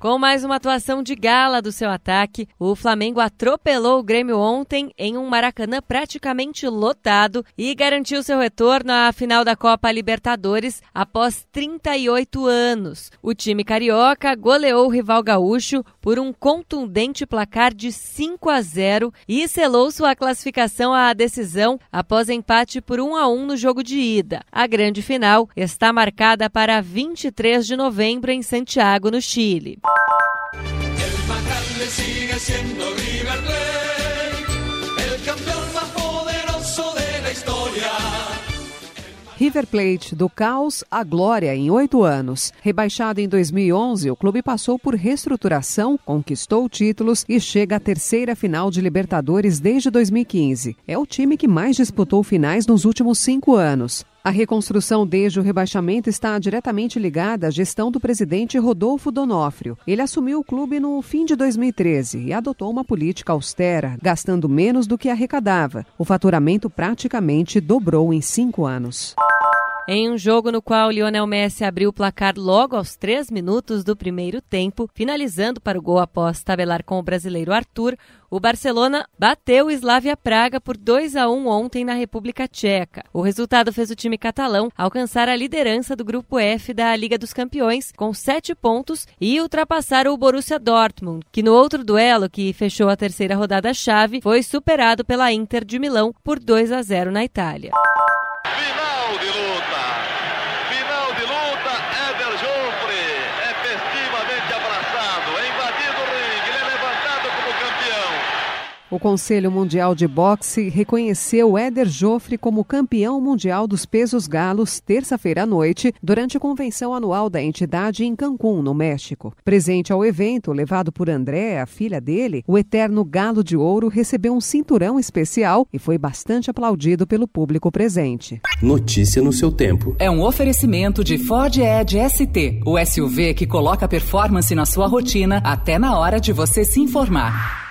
Com mais uma atuação de gala do seu ataque, o Flamengo atropelou o Grêmio ontem em um Maracanã praticamente lotado e garantiu seu retorno à final da Copa Libertadores após 38 anos. O time carioca goleou o rival gaúcho por um contundente placar de 5 a 0 e selou sua classificação à decisão após empate por 1 a 1 no jogo de ida. A grande final está marcada para 23 de novembro em Santiago, no Chile. Sigue siendo River Plate, el campeón más poderoso de la historia. River Plate, do caos à glória em oito anos. Rebaixado em 2011, o clube passou por reestruturação, conquistou títulos e chega à terceira final de Libertadores desde 2015. É o time que mais disputou finais nos últimos cinco anos. A reconstrução desde o rebaixamento está diretamente ligada à gestão do presidente Rodolfo Donofrio. Ele assumiu o clube no fim de 2013 e adotou uma política austera, gastando menos do que arrecadava. O faturamento praticamente dobrou em cinco anos. Em um jogo no qual Lionel Messi abriu o placar logo aos três minutos do primeiro tempo, finalizando para o gol após tabelar com o brasileiro Arthur, o Barcelona bateu o Slavia Praga por 2 a 1 ontem na República Tcheca. O resultado fez o time catalão alcançar a liderança do grupo F da Liga dos Campeões com sete pontos e ultrapassar o Borussia Dortmund, que no outro duelo que fechou a terceira rodada-chave foi superado pela Inter de Milão por 2 a 0 na Itália. O Conselho Mundial de Boxe reconheceu Éder Joffre como campeão mundial dos pesos galos terça-feira à noite, durante a convenção anual da entidade em Cancún, no México. Presente ao evento, levado por André, a filha dele, o eterno galo de ouro recebeu um cinturão especial e foi bastante aplaudido pelo público presente. Notícia no seu tempo. É um oferecimento de Ford Edge ST, o SUV que coloca performance na sua rotina até na hora de você se informar.